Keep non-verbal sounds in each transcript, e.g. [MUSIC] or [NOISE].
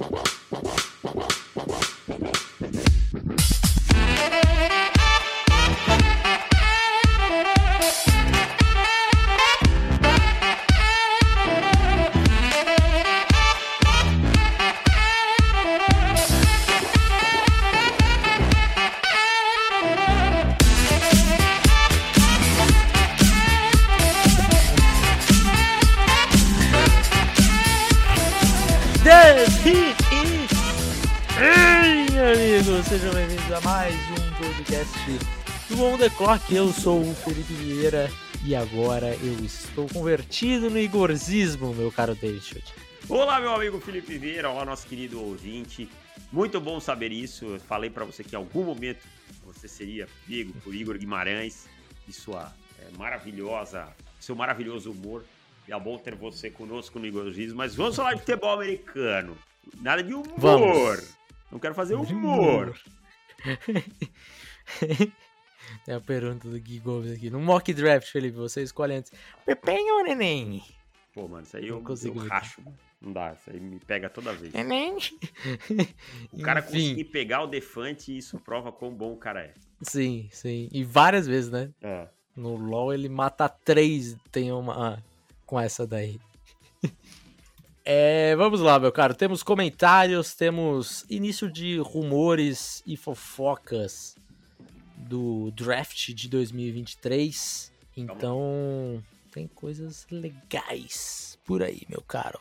The [LAUGHS] The Clock. Eu sou o Felipe Vieira e agora eu estou convertido no Igorzismo, meu caro David. Olá, meu amigo Felipe Vieira, olá, nosso querido ouvinte. Muito bom saber isso. Eu falei para você que em algum momento você seria pego por Igor Guimarães e sua é, maravilhosa, seu maravilhoso humor. E é bom ter você conosco no Igorzismo, mas vamos falar de futebol americano. Nada de humor. Vamos. Não quero fazer humor. [LAUGHS] Tem a pergunta do Gui Gomes aqui. No mock draft, Felipe, você escolhe antes. Pepenho ou neném? Pô, mano, isso aí Não eu, consigo eu racho. mano. Não dá, isso aí me pega toda vez. Neném. [LAUGHS] O cara Enfim, conseguir pegar o Defante, isso prova quão bom o cara é. Sim, sim. E várias vezes, né? É. No LoL ele mata três, tem uma ah, com essa daí. [LAUGHS] É, vamos lá, meu caro. Temos comentários, temos início de rumores e fofocas do draft de 2023. Então, tem coisas legais por aí, meu caro.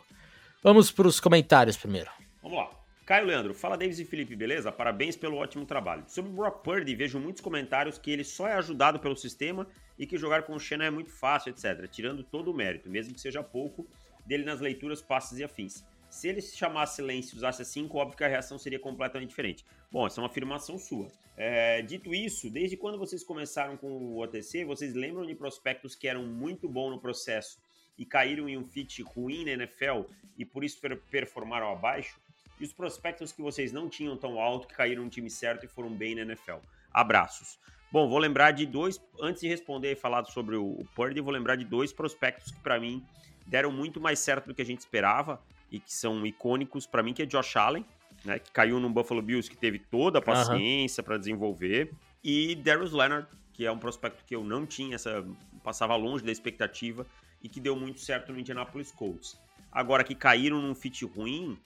Vamos para os comentários primeiro. Vamos lá. Caio Leandro, fala Davis e Felipe, beleza? Parabéns pelo ótimo trabalho. Sobre o Brock Purdy, vejo muitos comentários que ele só é ajudado pelo sistema e que jogar com o Shannon é muito fácil, etc. Tirando todo o mérito, mesmo que seja pouco, dele nas leituras, passes e afins. Se ele se chamasse Lance e usasse assim, óbvio que a reação seria completamente diferente. Bom, essa é uma afirmação sua. É, dito isso, desde quando vocês começaram com o OTC, vocês lembram de prospectos que eram muito bons no processo e caíram em um fit ruim na NFL e por isso per- performaram abaixo? E os prospectos que vocês não tinham tão alto que caíram no time certo e foram bem na NFL? Abraços. Bom, vou lembrar de dois, antes de responder e falar sobre o, o Purdy, vou lembrar de dois prospectos que para mim deram muito mais certo do que a gente esperava e que são icônicos para mim, que é Josh Allen, né, que caiu no Buffalo Bills, que teve toda a paciência para desenvolver, e Darius Leonard, que é um prospecto que eu não tinha, essa passava longe da expectativa e que deu muito certo no Indianapolis Colts. Agora que caíram num fit ruim,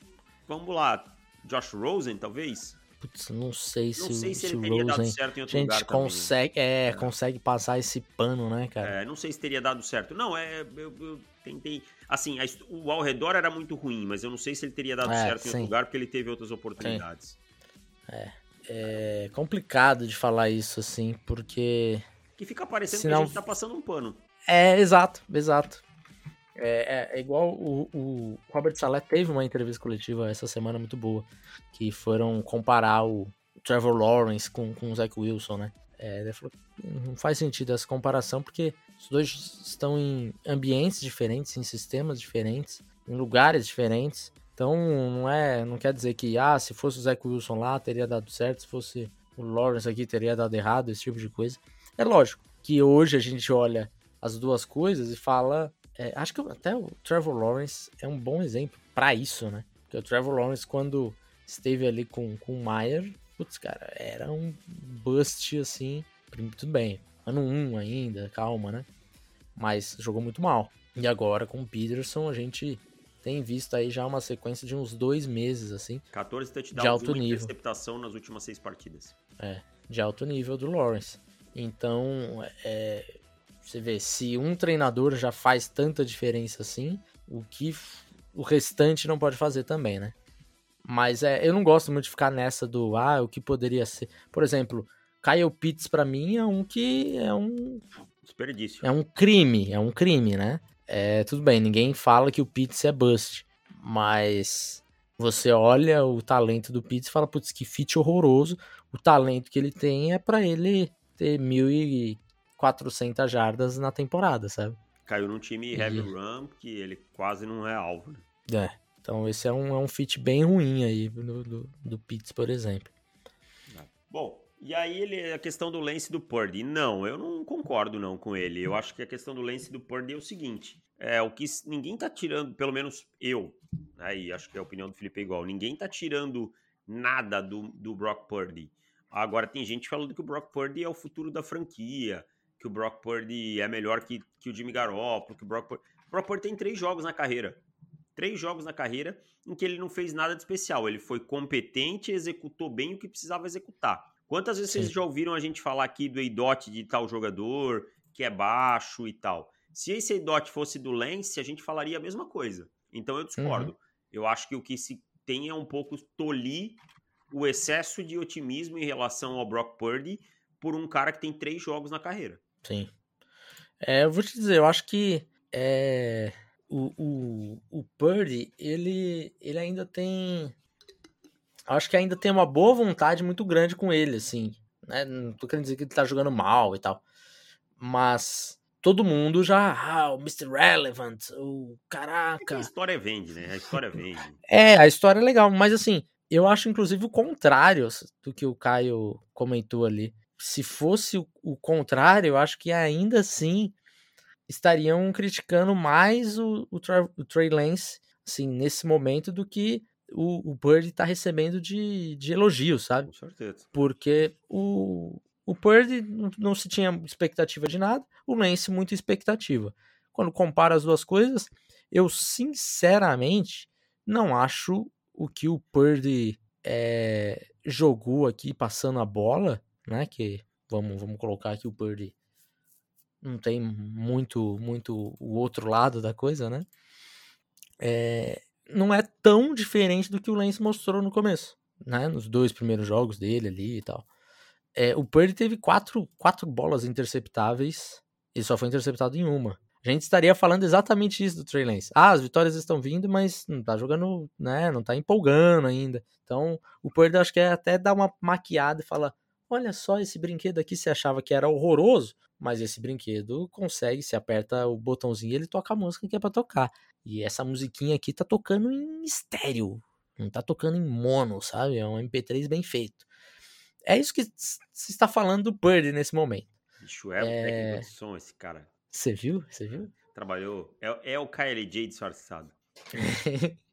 vamos lá, Josh Rosen, talvez? Putz, não sei Não se, sei o- se se ele o teria dado Rosen... em gente também. né? consegue, é, consegue passar esse pano, né, cara? É, não sei se teria dado certo. Não, é. Eu, eu tentei. Assim, a o ao redor era muito ruim, mas eu não sei se ele teria dado É, certo em sim. outro lugar, porque ele teve outras oportunidades. É complicado de falar isso, assim, porque. Que fica parecendo Senão- que a gente tá passando um pano. É, exato, exato. É, é- é igual o, o Robert Saleh teve uma entrevista coletiva essa semana muito boa, que foram comparar o Trevor Lawrence com, com o Zach Wilson, né? É, ele falou não faz sentido essa comparação, porque os dois estão em ambientes diferentes, em sistemas diferentes, em lugares diferentes. Então não é, não quer dizer que ah, se fosse o Zach Wilson lá teria dado certo, se fosse o Lawrence aqui teria dado errado, esse tipo de coisa. É lógico que hoje a gente olha as duas coisas e fala. É, acho que até o Trevor Lawrence é um bom exemplo pra isso, né? Porque o Trevor Lawrence, quando esteve ali com, com o Mayer, putz, cara, era um bust assim. Tudo bem, ano 1 ainda, calma, né? Mas jogou muito mal. E agora com o Peterson a gente tem visto aí já uma sequência de uns dois meses, assim, 14 touchdowns De alto nível. interceptação nas últimas seis partidas. de alto nível do Lawrence. Então, é, você vê, se um treinador já faz tanta diferença assim, o que o restante não pode fazer também, né? Mas é, eu não gosto muito de ficar nessa do, ah, o que poderia ser. Por exemplo, Kyle Pitts pra mim é um que é um, Desperdício. é um crime, é um crime, né? É, tudo bem, ninguém fala que o Pitts é bust, mas você olha o talento do Pitts e fala, putz, que fit horroroso. O talento que ele tem é pra ele ter 1.400 jardas na temporada, sabe? Caiu num time E- heavy run, que ele quase não é alvo. Né? É. Então esse é um, é um fit bem ruim aí do, do, do Pitts, por exemplo. Bom, e aí ele, a questão do Lance e do Purdy. Não, eu não concordo não com ele. Eu acho que a questão do Lance e do Purdy é o seguinte. É o que ninguém tá tirando, pelo menos eu, Aí, acho que a opinião do Felipe é igual. Ninguém tá tirando nada do, do Brock Purdy. Agora, tem gente falando que o Brock Purdy é o futuro da franquia, que o Brock Purdy é melhor que, que o Jimmy Garoppolo, que o Brock Purdy... O Brock Purdy tem três jogos na carreira. Três jogos na carreira em que ele não fez nada de especial. Ele foi competente, executou bem o que precisava executar. Quantas vezes Sim. vocês já ouviram a gente falar aqui do EIDOT de tal jogador, que é baixo e tal? Se esse EIDOT fosse do Lance, a gente falaria a mesma coisa. Então eu discordo. Uhum. Eu acho que o que se tem é um pouco tolir o excesso de otimismo em relação ao Brock Purdy por um cara que tem três jogos na carreira. Sim. É, eu vou te dizer, eu acho que é, o, o, o Purdy, ele, ele ainda tem. Acho que ainda tem uma boa vontade muito grande com ele, assim. Né? Não tô querendo dizer que ele tá jogando mal e tal. Mas todo mundo já. Ah, o Mr. Relevant, o caraca. É a história vende, né? A história vende. é, a história é legal, mas assim, eu acho inclusive o contrário do que o Caio comentou ali. Se fosse o, o contrário, eu acho que ainda assim estariam criticando mais o, o, o Trey Lance, assim, nesse momento do que o, o Bird tá recebendo de, de elogios, sabe? Com certeza. Porque o, o Purdy não se tinha expectativa de nada, o Lance muita expectativa. Quando compara as duas coisas, eu sinceramente não acho o que o Purdy é, jogou aqui passando a bola, né? Que vamos, vamos colocar aqui o Purdy não tem muito muito o outro lado da coisa, né? É, não é tão diferente do que o Lance mostrou no começo, né? Nos dois primeiros jogos dele ali e tal. É, o Purdy teve quatro, quatro bolas interceptáveis e só foi interceptado em uma. A gente estaria falando exatamente isso do Trey Lance. Ah, as vitórias estão vindo, mas não tá jogando, né? Não tá empolgando ainda. Então, o Purdy acho que é até dar uma maquiada e falar: olha só, esse brinquedo aqui você achava que era horroroso, mas esse brinquedo consegue, se aperta o botãozinho, ele toca a música que é para tocar. E essa musiquinha aqui tá tocando em estéreo, não tá tocando em mono, sabe? É um MP3 bem feito. É isso que se está falando do Bird nesse momento. Bicho, é, é... técnico de som esse cara. Você viu? Você viu? Trabalhou. É, é o KLJ disfarçado. [LAUGHS]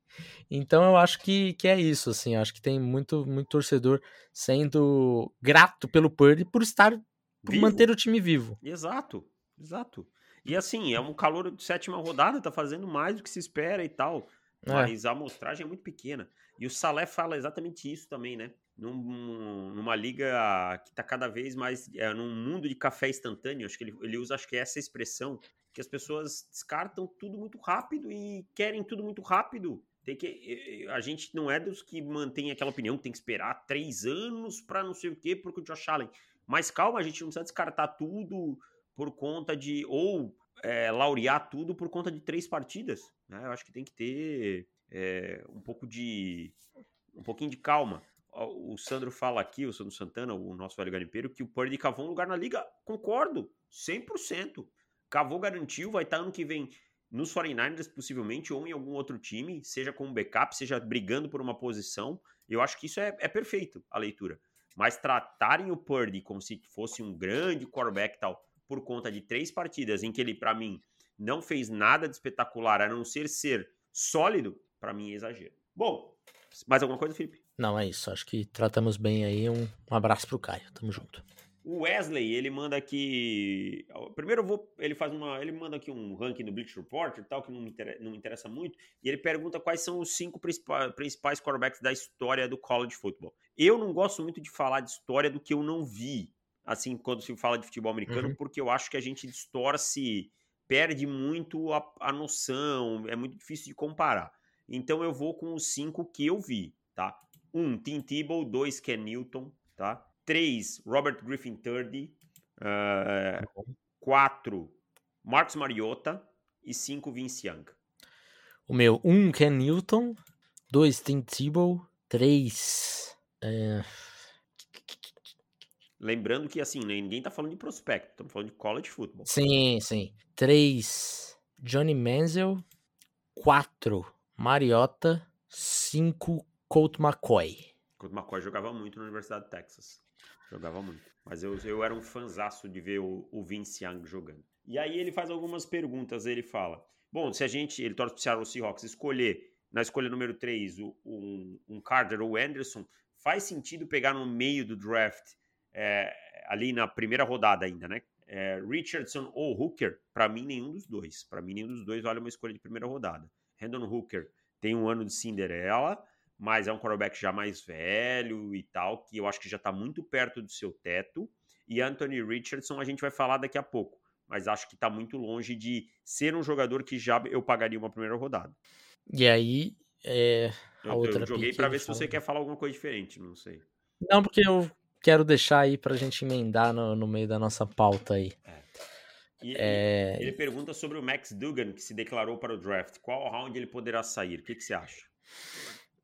então eu acho que, que é isso, assim. Acho que tem muito, muito torcedor sendo grato pelo Purdy por estar. por vivo. manter o time vivo. Exato, exato. E assim, é um calor de sétima rodada, tá fazendo mais do que se espera e tal. É. Mas a amostragem é muito pequena. E o Salé fala exatamente isso também, né? num, numa liga que está cada vez mais é, num mundo de café instantâneo. Acho que ele, ele usa, acho que é essa expressão que as pessoas descartam tudo muito rápido e querem tudo muito rápido. Tem que a gente não é dos que mantém aquela opinião tem que esperar três anos para não sei o quê porque o Josh Allen. Mas calma, a gente não precisa descartar tudo por conta de ou é, laurear tudo por conta de três partidas. Né? Eu acho que tem que ter é, um pouco de um pouquinho de calma o Sandro fala aqui, o Sandro Santana, o nosso velho garimpeiro, que o Purdy cavou um lugar na liga. Concordo, 100%. Cavou, garantiu, vai estar ano que vem nos 49ers, possivelmente, ou em algum outro time, seja como backup, seja brigando por uma posição. Eu acho que isso é, é perfeito, a leitura. Mas tratarem o Purdy como se fosse um grande quarterback tal, por conta de três partidas em que ele, para mim, não fez nada de espetacular, a não ser ser sólido, para mim é exagero. Bom, mais alguma coisa, Felipe? Não, é isso. Acho que tratamos bem aí. Um, um abraço pro Caio. Tamo junto. O Wesley, ele manda aqui. Primeiro eu vou. Ele faz uma. Ele manda aqui um ranking do Bleach Report e tal, que não me, interessa, não me interessa muito. E ele pergunta quais são os cinco principais, principais quarterbacks da história do college football. Eu não gosto muito de falar de história do que eu não vi. Assim, quando se fala de futebol americano, uhum. porque eu acho que a gente distorce, perde muito a, a noção, é muito difícil de comparar. Então eu vou com os cinco que eu vi, tá? 1. Um, Tim Tebow. 2. Ken Newton. Tá? 3. Robert Griffin III. 4. Uh, Marcos Mariota. E 5. Vince Young. O meu, 1. Um, Ken Newton. 2. Tim Tebow. 3. É... Lembrando que, assim, né, ninguém tá falando de prospecto, estamos falando de college football. Sim, sim. 3. Johnny Manziel. 4. Mariota. 5. Colt McCoy. Colt McCoy jogava muito na Universidade de Texas. Jogava muito. Mas eu, eu era um fanzaço de ver o, o Vince Young jogando. E aí ele faz algumas perguntas. Ele fala: Bom, se a gente, ele torce pro Seattle Seahawks, escolher na escolha número 3 um, um Carter ou Anderson, faz sentido pegar no meio do draft, é, ali na primeira rodada ainda, né? É, Richardson ou Hooker, para mim nenhum dos dois. Para mim nenhum dos dois vale uma escolha de primeira rodada. Hendon Hooker tem um ano de Cinderela, mas é um quarterback já mais velho e tal, que eu acho que já está muito perto do seu teto. E Anthony Richardson a gente vai falar daqui a pouco, mas acho que está muito longe de ser um jogador que já eu pagaria uma primeira rodada. E aí, é, a eu, outra eu joguei para ver se você quer falar alguma coisa diferente, não sei. Não, porque eu quero deixar aí pra gente emendar no, no meio da nossa pauta aí. É. E, é... Ele pergunta sobre o Max Dugan, que se declarou para o draft. Qual round ele poderá sair? O que, que você acha?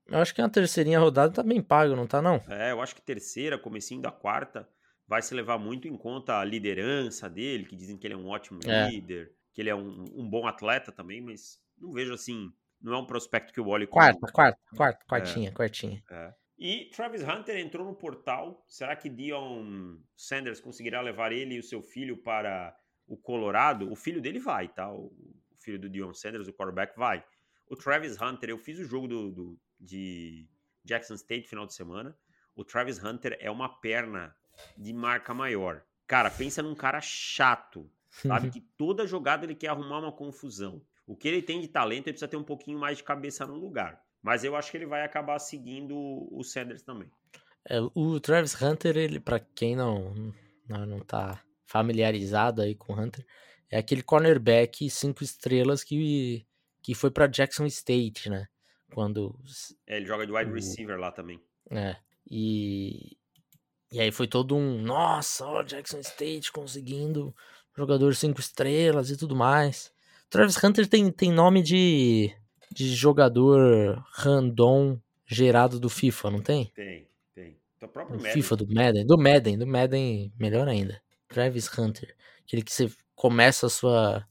Eu acho que a terceirinha rodada tá bem pago, não tá não? É, eu acho que terceira, comecinho da quarta, vai se levar muito em conta a liderança dele, que dizem que ele é um ótimo é. líder, que ele é um, um, bom atleta também, mas não vejo assim, não é um prospecto que eu olho como... Quarta, quarta, quarta, quartinha, é. quartinha. É. E Travis Hunter entrou no portal. Será que Dion Sanders conseguirá levar ele e o seu filho para o Colorado? O filho dele vai, tá? O filho do Dion Sanders, o quarterback, vai. O Travis Hunter, eu fiz o jogo do, do de Jackson State final de semana. O Travis Hunter é uma perna de marca maior. Cara, pensa num cara chato, sabe? que toda jogada ele quer arrumar uma confusão. O que ele tem de talento, ele precisa ter um pouquinho mais de cabeça no lugar. Mas eu acho que ele vai acabar seguindo o Sanders também. É, o Travis Hunter, ele, para quem não, não, não tá familiarizado aí com o Hunter, é aquele cornerback cinco estrelas que, que foi para Jackson State, né? Quando. É, ele joga de wide o, receiver lá também. É. E. E aí foi todo um. Nossa, ó, Jackson State conseguindo jogador cinco estrelas e tudo mais. Travis Hunter tem, tem nome de de jogador random gerado do FIFA, não tem? Tem, tem. Do próprio Madden. FIFA, do Madden. Do Madden, do Madden, melhor ainda. Travis Hunter. Aquele que você começa a sua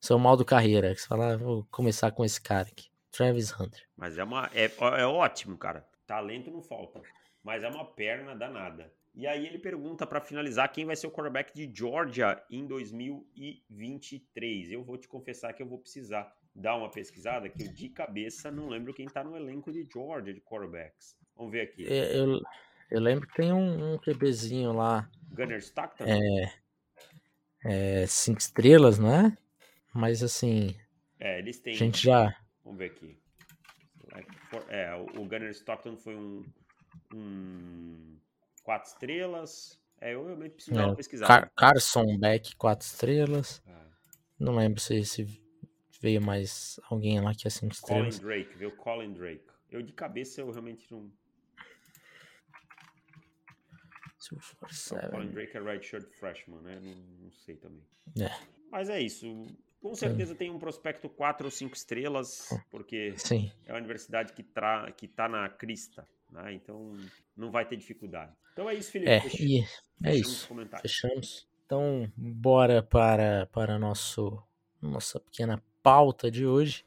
seu modo carreira. Que você fala, ah, vou começar com esse cara aqui. Travis Hunter. Mas é, uma, é, é ótimo, cara. Talento não falta. Mas é uma perna danada. E aí ele pergunta para finalizar quem vai ser o quarterback de Georgia em 2023. Eu vou te confessar que eu vou precisar dar uma pesquisada, que eu de cabeça não lembro quem tá no elenco de Georgia de quarterbacks. Vamos ver aqui. É, eu, eu lembro que tem um, um QBzinho lá. Gunner Stockton? É, é. Cinco estrelas, não é? Mas assim. É, eles têm. A gente já. Vamos ver aqui. É, o Gunner Stockton foi um. um quatro estrelas. É, eu realmente preciso uma pesquisada. Car Carson Beck, quatro estrelas. É. Não lembro se, se veio mais alguém lá que é 5 estrelas. Colin Drake, viu? Colin Drake. Eu de cabeça eu realmente não. Colin Drake é redshirt freshman, né? Não, não sei também. É. Mas é isso. Com certeza é. tem um prospecto 4 ou 5 estrelas, porque Sim. é uma universidade que, tra... que tá na crista, né? Então não vai ter dificuldade. Então é isso, Felipe. É, e é isso. Fechamos. Então, bora para, para nosso, nossa pequena pauta de hoje.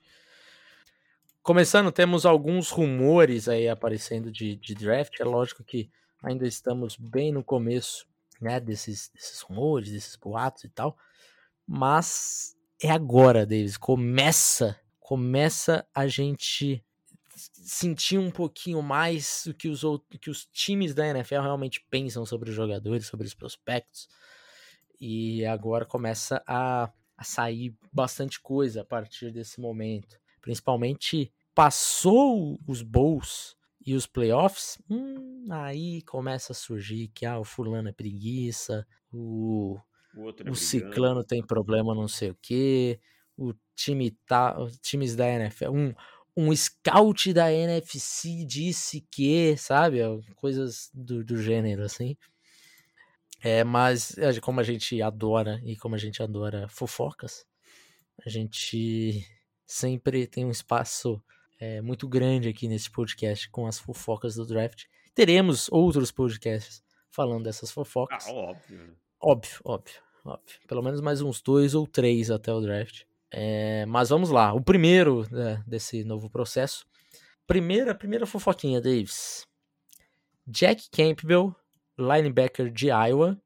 Começando, temos alguns rumores aí aparecendo de, de draft. É lógico que ainda estamos bem no começo né, desses, desses rumores, desses boatos e tal. Mas é agora, Davis. Começa, começa a gente sentir um pouquinho mais o que os, outros, que os times da NFL realmente pensam sobre os jogadores, sobre os prospectos. E agora começa a a sair bastante coisa a partir desse momento. Principalmente passou os bowls e os playoffs, hum, aí começa a surgir que ah, o fulano é preguiça, o, o, é o ciclano tem problema não sei o que, o time tá, os times da NFL, um, um scout da NFC disse que, sabe, coisas do, do gênero assim. É, mas é, como a gente adora e como a gente adora fofocas, a gente sempre tem um espaço é, muito grande aqui nesse podcast com as fofocas do draft. Teremos outros podcasts falando dessas fofocas. Ah, óbvio. Óbvio, óbvio, óbvio. Pelo menos mais uns dois ou três até o draft. É, mas vamos lá. O primeiro né, desse novo processo. Primeira, primeira fofoquinha, Davis. Jack Campbell linebacker de Iowa,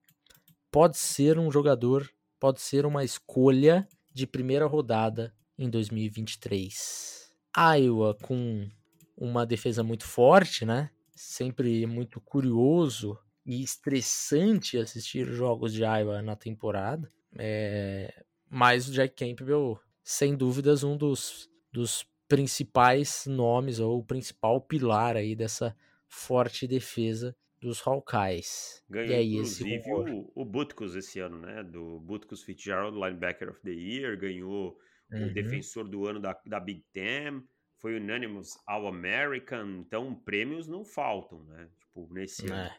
pode ser um jogador, pode ser uma escolha de primeira rodada em 2023. Iowa com uma defesa muito forte, né? Sempre muito curioso e estressante assistir jogos de Iowa na temporada. É... Mas o Jack Campbell, sem dúvidas, um dos, dos principais nomes ou o principal pilar aí dessa forte defesa dos Hawkeyes. Ganhou, e aí, inclusive, esse o, o Butkus esse ano, né? Do Butkus Fitzgerald, Linebacker of the Year, ganhou uhum. o defensor do ano da, da Big Ten, foi Unanimous All-American, então prêmios não faltam, né? Tipo, nesse é. ano.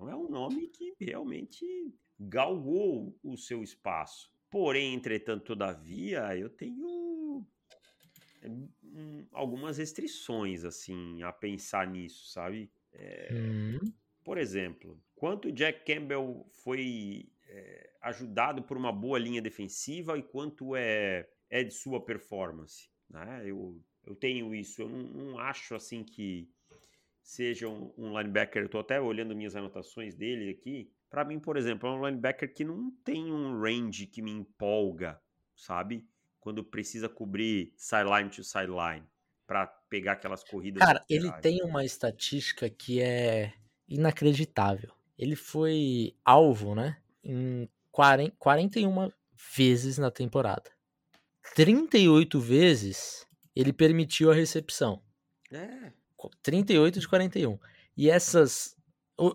Então é um nome que realmente galgou o seu espaço. Porém, entretanto, todavia, eu tenho hum, algumas restrições, assim, a pensar nisso, sabe? É, uhum. Por exemplo, quanto Jack Campbell foi é, ajudado por uma boa linha defensiva e quanto é, é de sua performance. Né? Eu, eu tenho isso, eu não, não acho assim que seja um, um linebacker, eu estou até olhando minhas anotações dele aqui. Para mim, por exemplo, é um linebacker que não tem um range que me empolga, sabe? Quando precisa cobrir sideline to sideline para pegar aquelas corridas. Cara, ele tem uma estatística que é inacreditável. Ele foi alvo, né? Em 40, 41 vezes na temporada. 38 vezes ele permitiu a recepção. É. 38 de 41. E essas,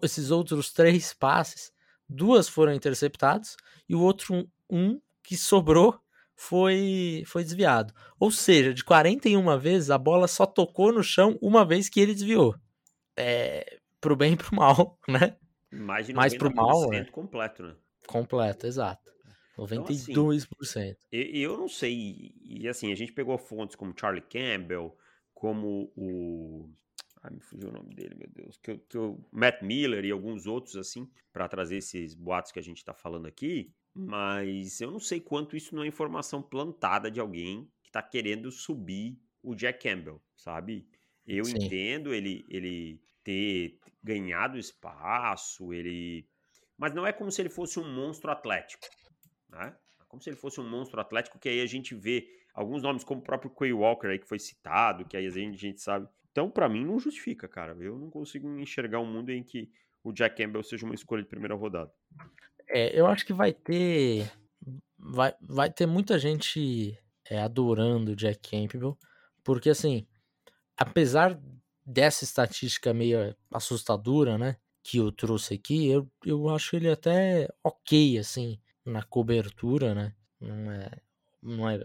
esses outros três passes, duas foram interceptados e o outro um, que sobrou foi, foi desviado. Ou seja, de 41 vezes, a bola só tocou no chão uma vez que ele desviou. É, pro bem e pro mal, [LAUGHS] né? Mais de 90% Mais pro mal, né? completo, né? Completo, exato. 92%. Então, assim, e, eu não sei, e assim, a gente pegou fontes como Charlie Campbell, como o. Ai, me fugiu o nome dele, meu Deus. Que, que o Matt Miller e alguns outros, assim, para trazer esses boatos que a gente tá falando aqui. Mas eu não sei quanto isso não é informação plantada de alguém que tá querendo subir o Jack Campbell, sabe? Eu Sim. entendo ele, ele ter ganhado espaço, ele. Mas não é como se ele fosse um monstro atlético, né? É como se ele fosse um monstro atlético, que aí a gente vê alguns nomes como o próprio Quay Walker aí que foi citado, que aí a gente, gente sabe. Então, para mim, não justifica, cara. Eu não consigo enxergar um mundo em que o Jack Campbell seja uma escolha de primeira rodada. É, eu acho que vai ter. Vai, vai ter muita gente é, adorando o Jack Campbell, porque assim, apesar dessa estatística meio assustadora, né? Que eu trouxe aqui, eu, eu acho ele até ok, assim, na cobertura, né? Não é, não é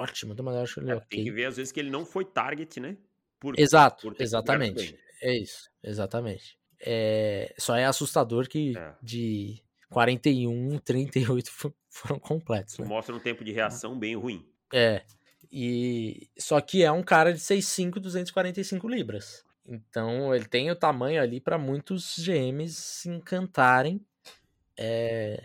ótimo, mas eu acho ele é, ok. Tem que ver, às vezes, que ele não foi target, né? Por, Exato, por exatamente. É isso, exatamente. É, só é assustador que é. de 41, 38 foram completos. Né? mostra um tempo de reação bem ruim. É, e só que é um cara de 6'5, 245 libras. Então ele tem o tamanho ali para muitos GMs se encantarem. É...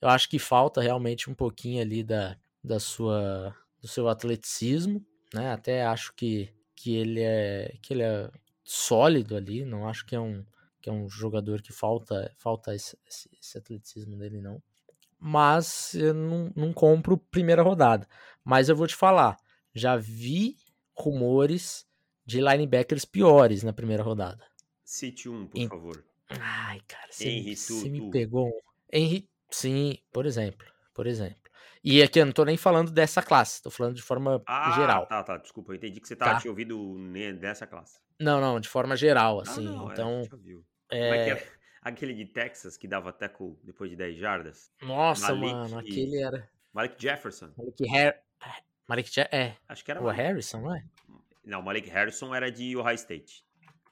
Eu acho que falta realmente um pouquinho ali da, da sua do seu atleticismo, né? Até acho que, que ele é que ele é sólido ali, não acho que é um que é um jogador que falta falta esse, esse, esse atleticismo dele não mas eu não, não compro primeira rodada. Mas eu vou te falar, já vi rumores de linebackers piores na primeira rodada. Cite um, por em... favor. Ai, cara, você, você me pegou um. Henry, sim, por exemplo, por exemplo. E aqui eu não tô nem falando dessa classe, tô falando de forma ah, geral. tá, tá, desculpa, eu entendi que você tava tá. tinha ouvido dessa classe. Não, não, de forma geral, assim, ah, não, é, então... É, é... Como é que? Aquele de Texas que dava tackle depois de 10 jardas. Nossa, Malik, mano, aquele era. Malik Jefferson. Malik Har... Malik Je... É. Acho que era. O Malik. Harrison, não é? Não, Malik Harrison era de Ohio State.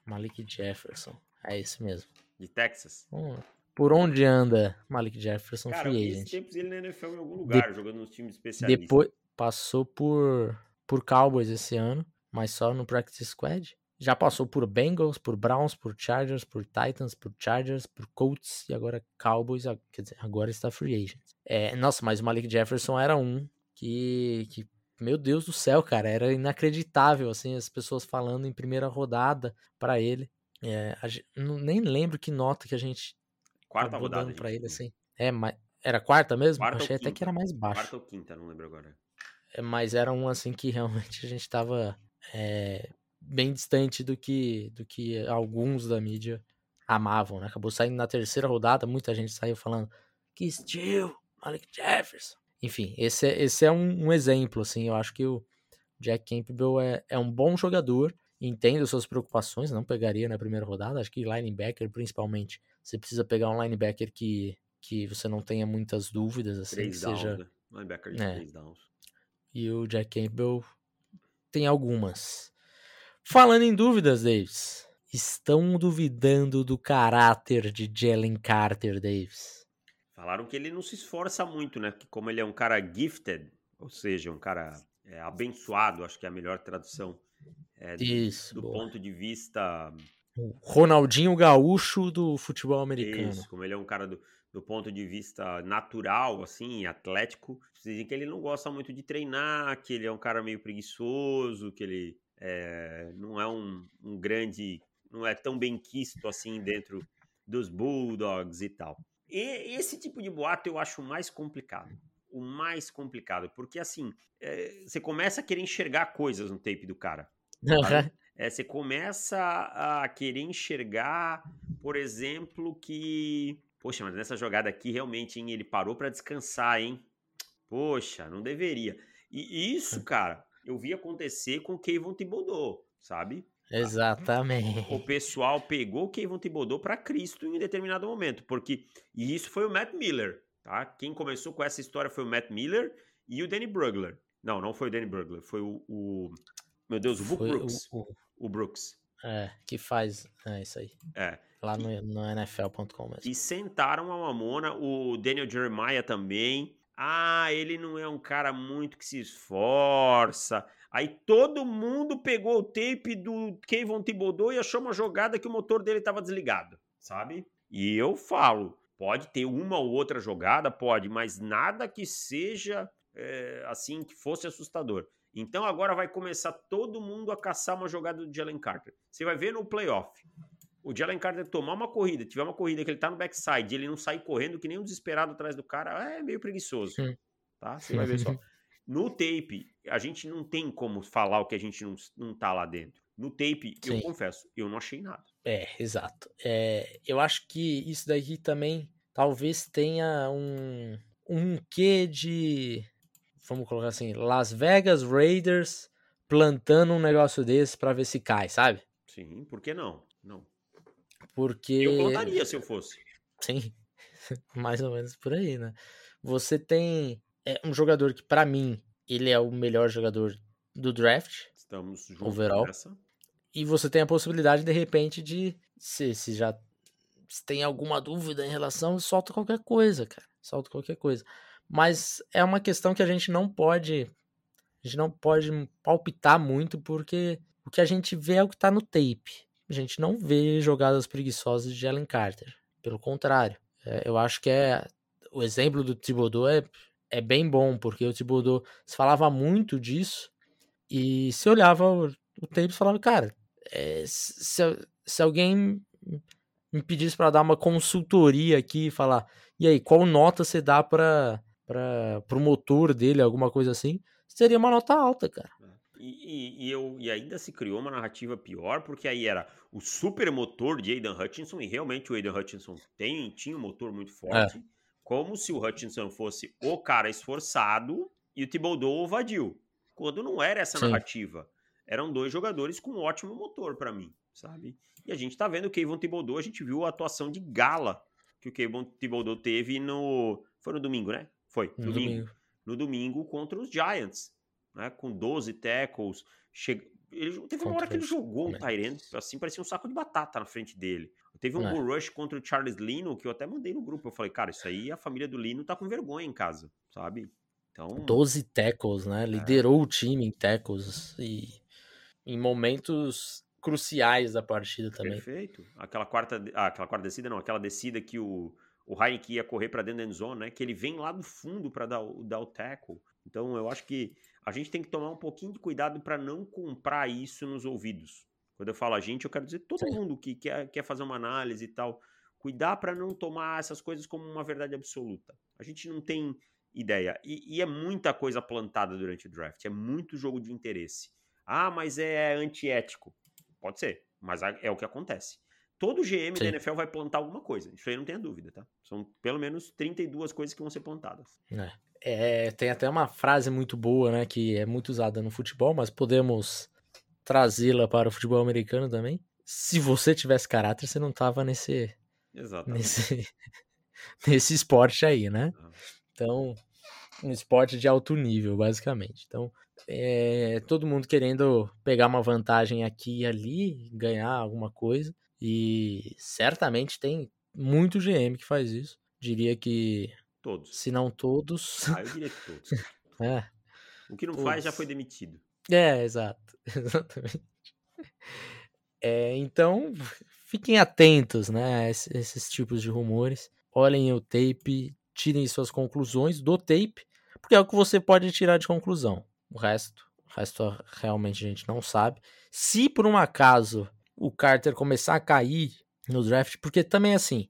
Malik Jefferson. É isso mesmo. De Texas. Hum. Por onde anda Malik Jefferson Cara, free agent? tempos ele na NFL em algum lugar, de... jogando nos times especialistas. Depois passou por por Cowboys esse ano, mas só no practice squad. Já passou por Bengals, por Browns, por Chargers, por Titans, por Chargers, por Colts e agora Cowboys, quer dizer, agora está free agent. É, nossa, mas o Malik Jefferson era um que, que, meu Deus do céu, cara, era inacreditável, assim, as pessoas falando em primeira rodada para ele. É, gente, nem lembro que nota que a gente quarta rodada para ele, assim. É, mas era quarta mesmo? Quarta Achei até que era mais baixo. Quarta ou quinta, não lembro agora. É, mas era um assim que realmente a gente tava é, bem distante do que, do que alguns da mídia amavam, né? Acabou saindo na terceira rodada, muita gente saiu falando que Steele, Malik Jefferson. Enfim, esse é, esse é um, um, exemplo, assim, eu acho que o Jack Campbell é, é um bom jogador, entendo suas preocupações, não pegaria na primeira rodada, acho que linebacker principalmente, você precisa pegar um linebacker que, que você não tenha muitas dúvidas, assim, três que downs, seja... Né? Linebacker de é. três downs. E o Jack Campbell tem algumas. Falando em dúvidas, Davis, estão duvidando do caráter de Jalen Carter, Davis? Falaram que ele não se esforça muito, né? Que como ele é um cara gifted, ou seja, um cara é, abençoado, acho que é a melhor tradução. É, do, Isso. Do boa. ponto de vista. O Ronaldinho Gaúcho do futebol americano. Isso, como ele é um cara do, do ponto de vista natural, assim, atlético, dizem que ele não gosta muito de treinar, que ele é um cara meio preguiçoso, que ele é, não é um, um, grande, não é tão bem quisto assim dentro dos Bulldogs e tal. E esse tipo de boato eu acho mais complicado. O mais complicado, porque assim, é, você começa a querer enxergar coisas no tape do cara. É, você começa a querer enxergar, por exemplo, que Poxa, mas nessa jogada aqui, realmente, hein, ele parou para descansar, hein? Poxa, não deveria. E isso, cara, eu vi acontecer com o Kevin Thibodeau, sabe? Exatamente. O pessoal pegou o Kevin Thibodeau para Cristo em determinado momento, porque e isso foi o Matt Miller, tá? Quem começou com essa história foi o Matt Miller e o Danny Brugler. Não, não foi o Danny Brugler, foi o, o meu Deus, o Book Brooks. O, o... o Brooks. É, que faz. É isso aí. É. Lá no, no NFL.com mesmo. E sentaram a mamona, o Daniel Jeremiah também. Ah, ele não é um cara muito que se esforça. Aí todo mundo pegou o tape do Kevin Thibodeau e achou uma jogada que o motor dele estava desligado, sabe? E eu falo, pode ter uma ou outra jogada, pode, mas nada que seja é, assim, que fosse assustador. Então agora vai começar todo mundo a caçar uma jogada do Jalen Carter. Você vai ver no playoff. O Jalen Carter tomar uma corrida, tiver uma corrida que ele tá no backside, ele não sair correndo que nem um desesperado atrás do cara, é meio preguiçoso. Tá? Você vai ver só. [LAUGHS] No tape, a gente não tem como falar o que a gente não, não tá lá dentro. No tape, Sim. eu confesso, eu não achei nada. É, exato. É, eu acho que isso daqui também talvez tenha um, um quê de vamos colocar assim, Las Vegas Raiders plantando um negócio desse para ver se cai, sabe? Sim, por que não? Não. Porque. Eu plantaria se eu fosse. Sim, [LAUGHS] mais ou menos por aí, né? Você tem é, um jogador que, para mim, ele é o melhor jogador do draft. Estamos juntos overall. nessa. E você tem a possibilidade, de repente, de. Se, se já se tem alguma dúvida em relação, solta qualquer coisa, cara. Solta qualquer coisa. Mas é uma questão que a gente não pode. A gente não pode palpitar muito, porque o que a gente vê é o que tá no tape. A gente não vê jogadas preguiçosas de Allen Carter. Pelo contrário. É, eu acho que é. O exemplo do Thibodeau é, é bem bom, porque o Thibodeau se falava muito disso. E se olhava o, o tape e falava, cara, é, se, se alguém me pedisse para dar uma consultoria aqui e falar, e aí, qual nota você dá para para o motor dele, alguma coisa assim, seria uma nota alta, cara. E, e, e, eu, e ainda se criou uma narrativa pior, porque aí era o super motor de Aidan Hutchinson, e realmente o Aidan Hutchinson tem, tinha um motor muito forte, é. como se o Hutchinson fosse o cara esforçado e o Thibodeau o vadio. Quando não era essa Sim. narrativa. Eram dois jogadores com um ótimo motor para mim, sabe? E a gente tá vendo o Kevin Thibodeau, a gente viu a atuação de gala que o Kevin Thibodeau teve no... Foi no domingo, né? Foi, no domingo. domingo. No domingo contra os Giants, né? Com 12 tackles. Che... Ele, teve contra uma hora que ele jogou um Tyrant, assim, parecia um saco de batata na frente dele. Teve um é. bull rush contra o Charles Lino, que eu até mandei no grupo. Eu falei, cara, isso aí a família do Lino tá com vergonha em casa, sabe? Então. 12 tackles, né? Liderou é. o time em tackles e em momentos cruciais da partida também. Perfeito. Aquela quarta, ah, aquela quarta descida, não, aquela descida que o o Heineken ia correr para dentro da endzone, né? Que ele vem lá do fundo para dar, dar o tackle. Então eu acho que a gente tem que tomar um pouquinho de cuidado para não comprar isso nos ouvidos. Quando eu falo a gente, eu quero dizer todo Sim. mundo que quer, quer fazer uma análise e tal. Cuidar para não tomar essas coisas como uma verdade absoluta. A gente não tem ideia. E, e, é muita coisa plantada durante o draft. É muito jogo de interesse. Ah, mas é antiético. Pode ser, mas é o que acontece. Todo GM Sim. da NFL vai plantar alguma coisa. Isso aí não tenha dúvida, tá? São pelo menos 32 coisas que vão ser plantadas. É. É, tem até uma frase muito boa, né, que é muito usada no futebol, mas podemos trazê-la para o futebol americano também. Se você tivesse caráter, você não tava nesse Exatamente. nesse [LAUGHS] nesse esporte aí, né? Então, um esporte de alto nível, basicamente. Então, é, todo mundo querendo pegar uma vantagem aqui e ali, ganhar alguma coisa. E certamente tem muito GM que faz isso. Diria que Todos. Se não todos. Ah, eu diria que todos. [LAUGHS] é. O que não todos. faz já foi demitido. É, exato. [LAUGHS] Exatamente. É, então, fiquem atentos né, a esses tipos de rumores. Olhem o tape, tirem suas conclusões do tape, porque é o que você pode tirar de conclusão. O resto, o resto realmente a gente não sabe. Se por um acaso o Carter começar a cair no draft, porque também assim,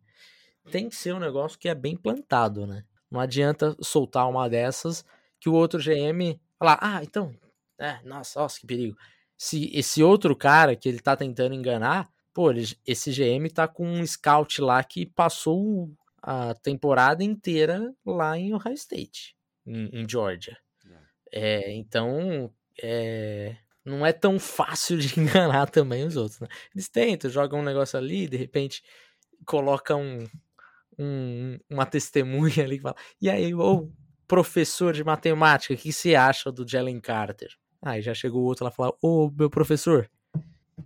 tem que ser um negócio que é bem plantado, né? Não adianta soltar uma dessas que o outro GM falar, ah, então, é, nossa, nossa, que perigo. Se esse outro cara que ele tá tentando enganar, pô, ele, esse GM tá com um scout lá que passou a temporada inteira lá em Ohio State, em, em Georgia. É, é então, é, não é tão fácil de [LAUGHS] enganar também os outros, né? Eles tentam, jogam um negócio ali, de repente colocam um, um, uma testemunha ali que fala: E aí, ô professor de matemática, o que você acha do Jalen Carter? Aí já chegou o outro lá e falou: Ô meu professor,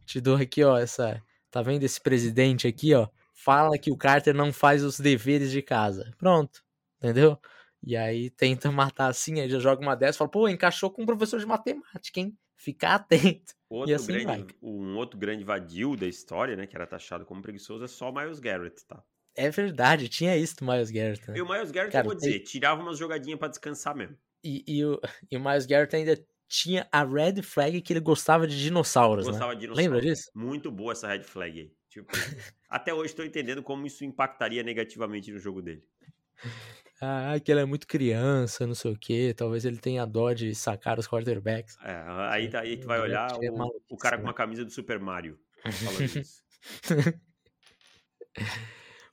te dou aqui, ó, essa. Tá vendo esse presidente aqui, ó? Fala que o Carter não faz os deveres de casa. Pronto, entendeu? E aí tenta matar assim, aí já joga uma dessa fala: pô, encaixou com um professor de matemática, hein? Ficar atento. [LAUGHS] Outro assim grande, um outro grande vadio da história, né, que era taxado como preguiçoso, é só Miles Garrett, tá? É verdade, tinha isso do Miles Garrett. Né? E o Miles Garrett, Cara, eu vou dizer, tirava umas jogadinhas para descansar mesmo. E, e, o, [LAUGHS] e o Miles Garrett ainda tinha a red flag que ele gostava de dinossauros, Gostava né? de dinossauros. Lembra disso? Muito boa essa red flag aí. [LAUGHS] Tipo, até hoje estou entendendo como isso impactaria negativamente no jogo dele. Ah, que ele é muito criança, não sei o que. Talvez ele tenha dó de sacar os quarterbacks. É, aí, tá, aí tu vai olhar é o, o cara com uma camisa do Super Mario falando [LAUGHS] isso.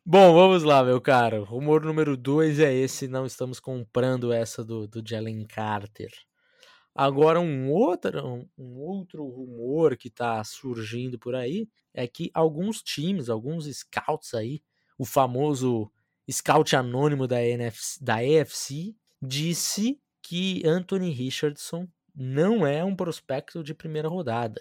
Bom, vamos lá, meu caro. Rumor número 2 é esse. Não estamos comprando essa do, do Jalen Carter. Agora, um outro, um outro rumor que está surgindo por aí é que alguns times, alguns scouts aí, o famoso scout anônimo da, NFC, da EFC, disse que Anthony Richardson não é um prospecto de primeira rodada.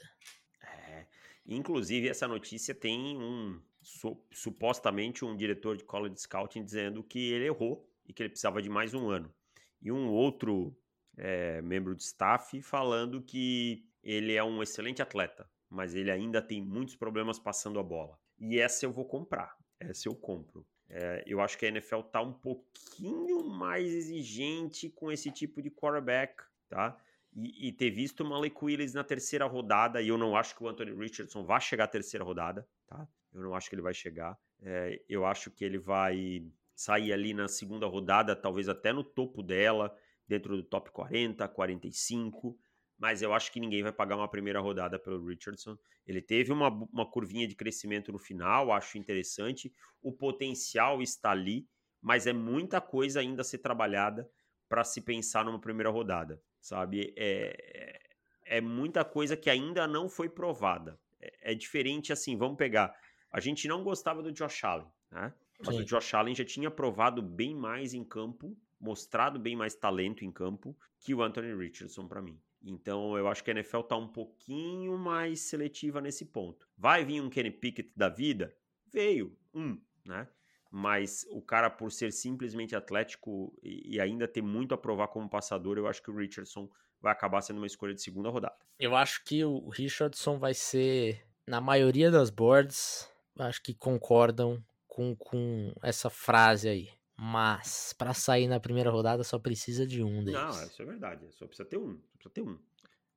É, inclusive, essa notícia tem um su supostamente um diretor de college scouting dizendo que ele errou e que ele precisava de mais um ano. E um outro é, membro de staff falando que ele é um excelente atleta, mas ele ainda tem muitos problemas passando a bola. E essa eu vou comprar, essa eu compro. É, eu acho que a NFL tá um pouquinho mais exigente com esse tipo de quarterback, tá? E, e, ter visto o Malik Willis na terceira rodada, e eu não acho que o Anthony Richardson vá chegar à terceira rodada, tá? Eu não acho que ele vai chegar. É, eu acho que ele vai sair ali na segunda rodada, talvez até no topo dela, dentro do top 40, 45. Mas eu acho que ninguém vai pagar uma primeira rodada pelo Richardson. Ele teve uma, uma curvinha de crescimento no final, acho interessante. O potencial está ali, mas é muita coisa ainda a ser trabalhada para se pensar numa primeira rodada, sabe? É, é, é muita coisa que ainda não foi provada. É, é diferente assim, vamos pegar a gente não gostava do Josh Allen, né? Mas Sim. o Josh Allen já tinha provado bem mais em campo, mostrado bem mais talento em campo que o Anthony Richardson para mim. Então eu acho que a NFL tá um pouquinho mais seletiva nesse ponto. Vai vir um Kenny Pickett da vida? Veio, um, né? Mas o cara, por ser simplesmente atlético e ainda ter muito a provar como passador, eu acho que o Richardson vai acabar sendo uma escolha de segunda rodada. Eu acho que o Richardson vai ser, na maioria das boards, acho que concordam com, com essa frase aí. Mas, para sair na primeira rodada, só precisa de um deles. Não, isso é verdade. Só precisa ter um. Só precisa ter um.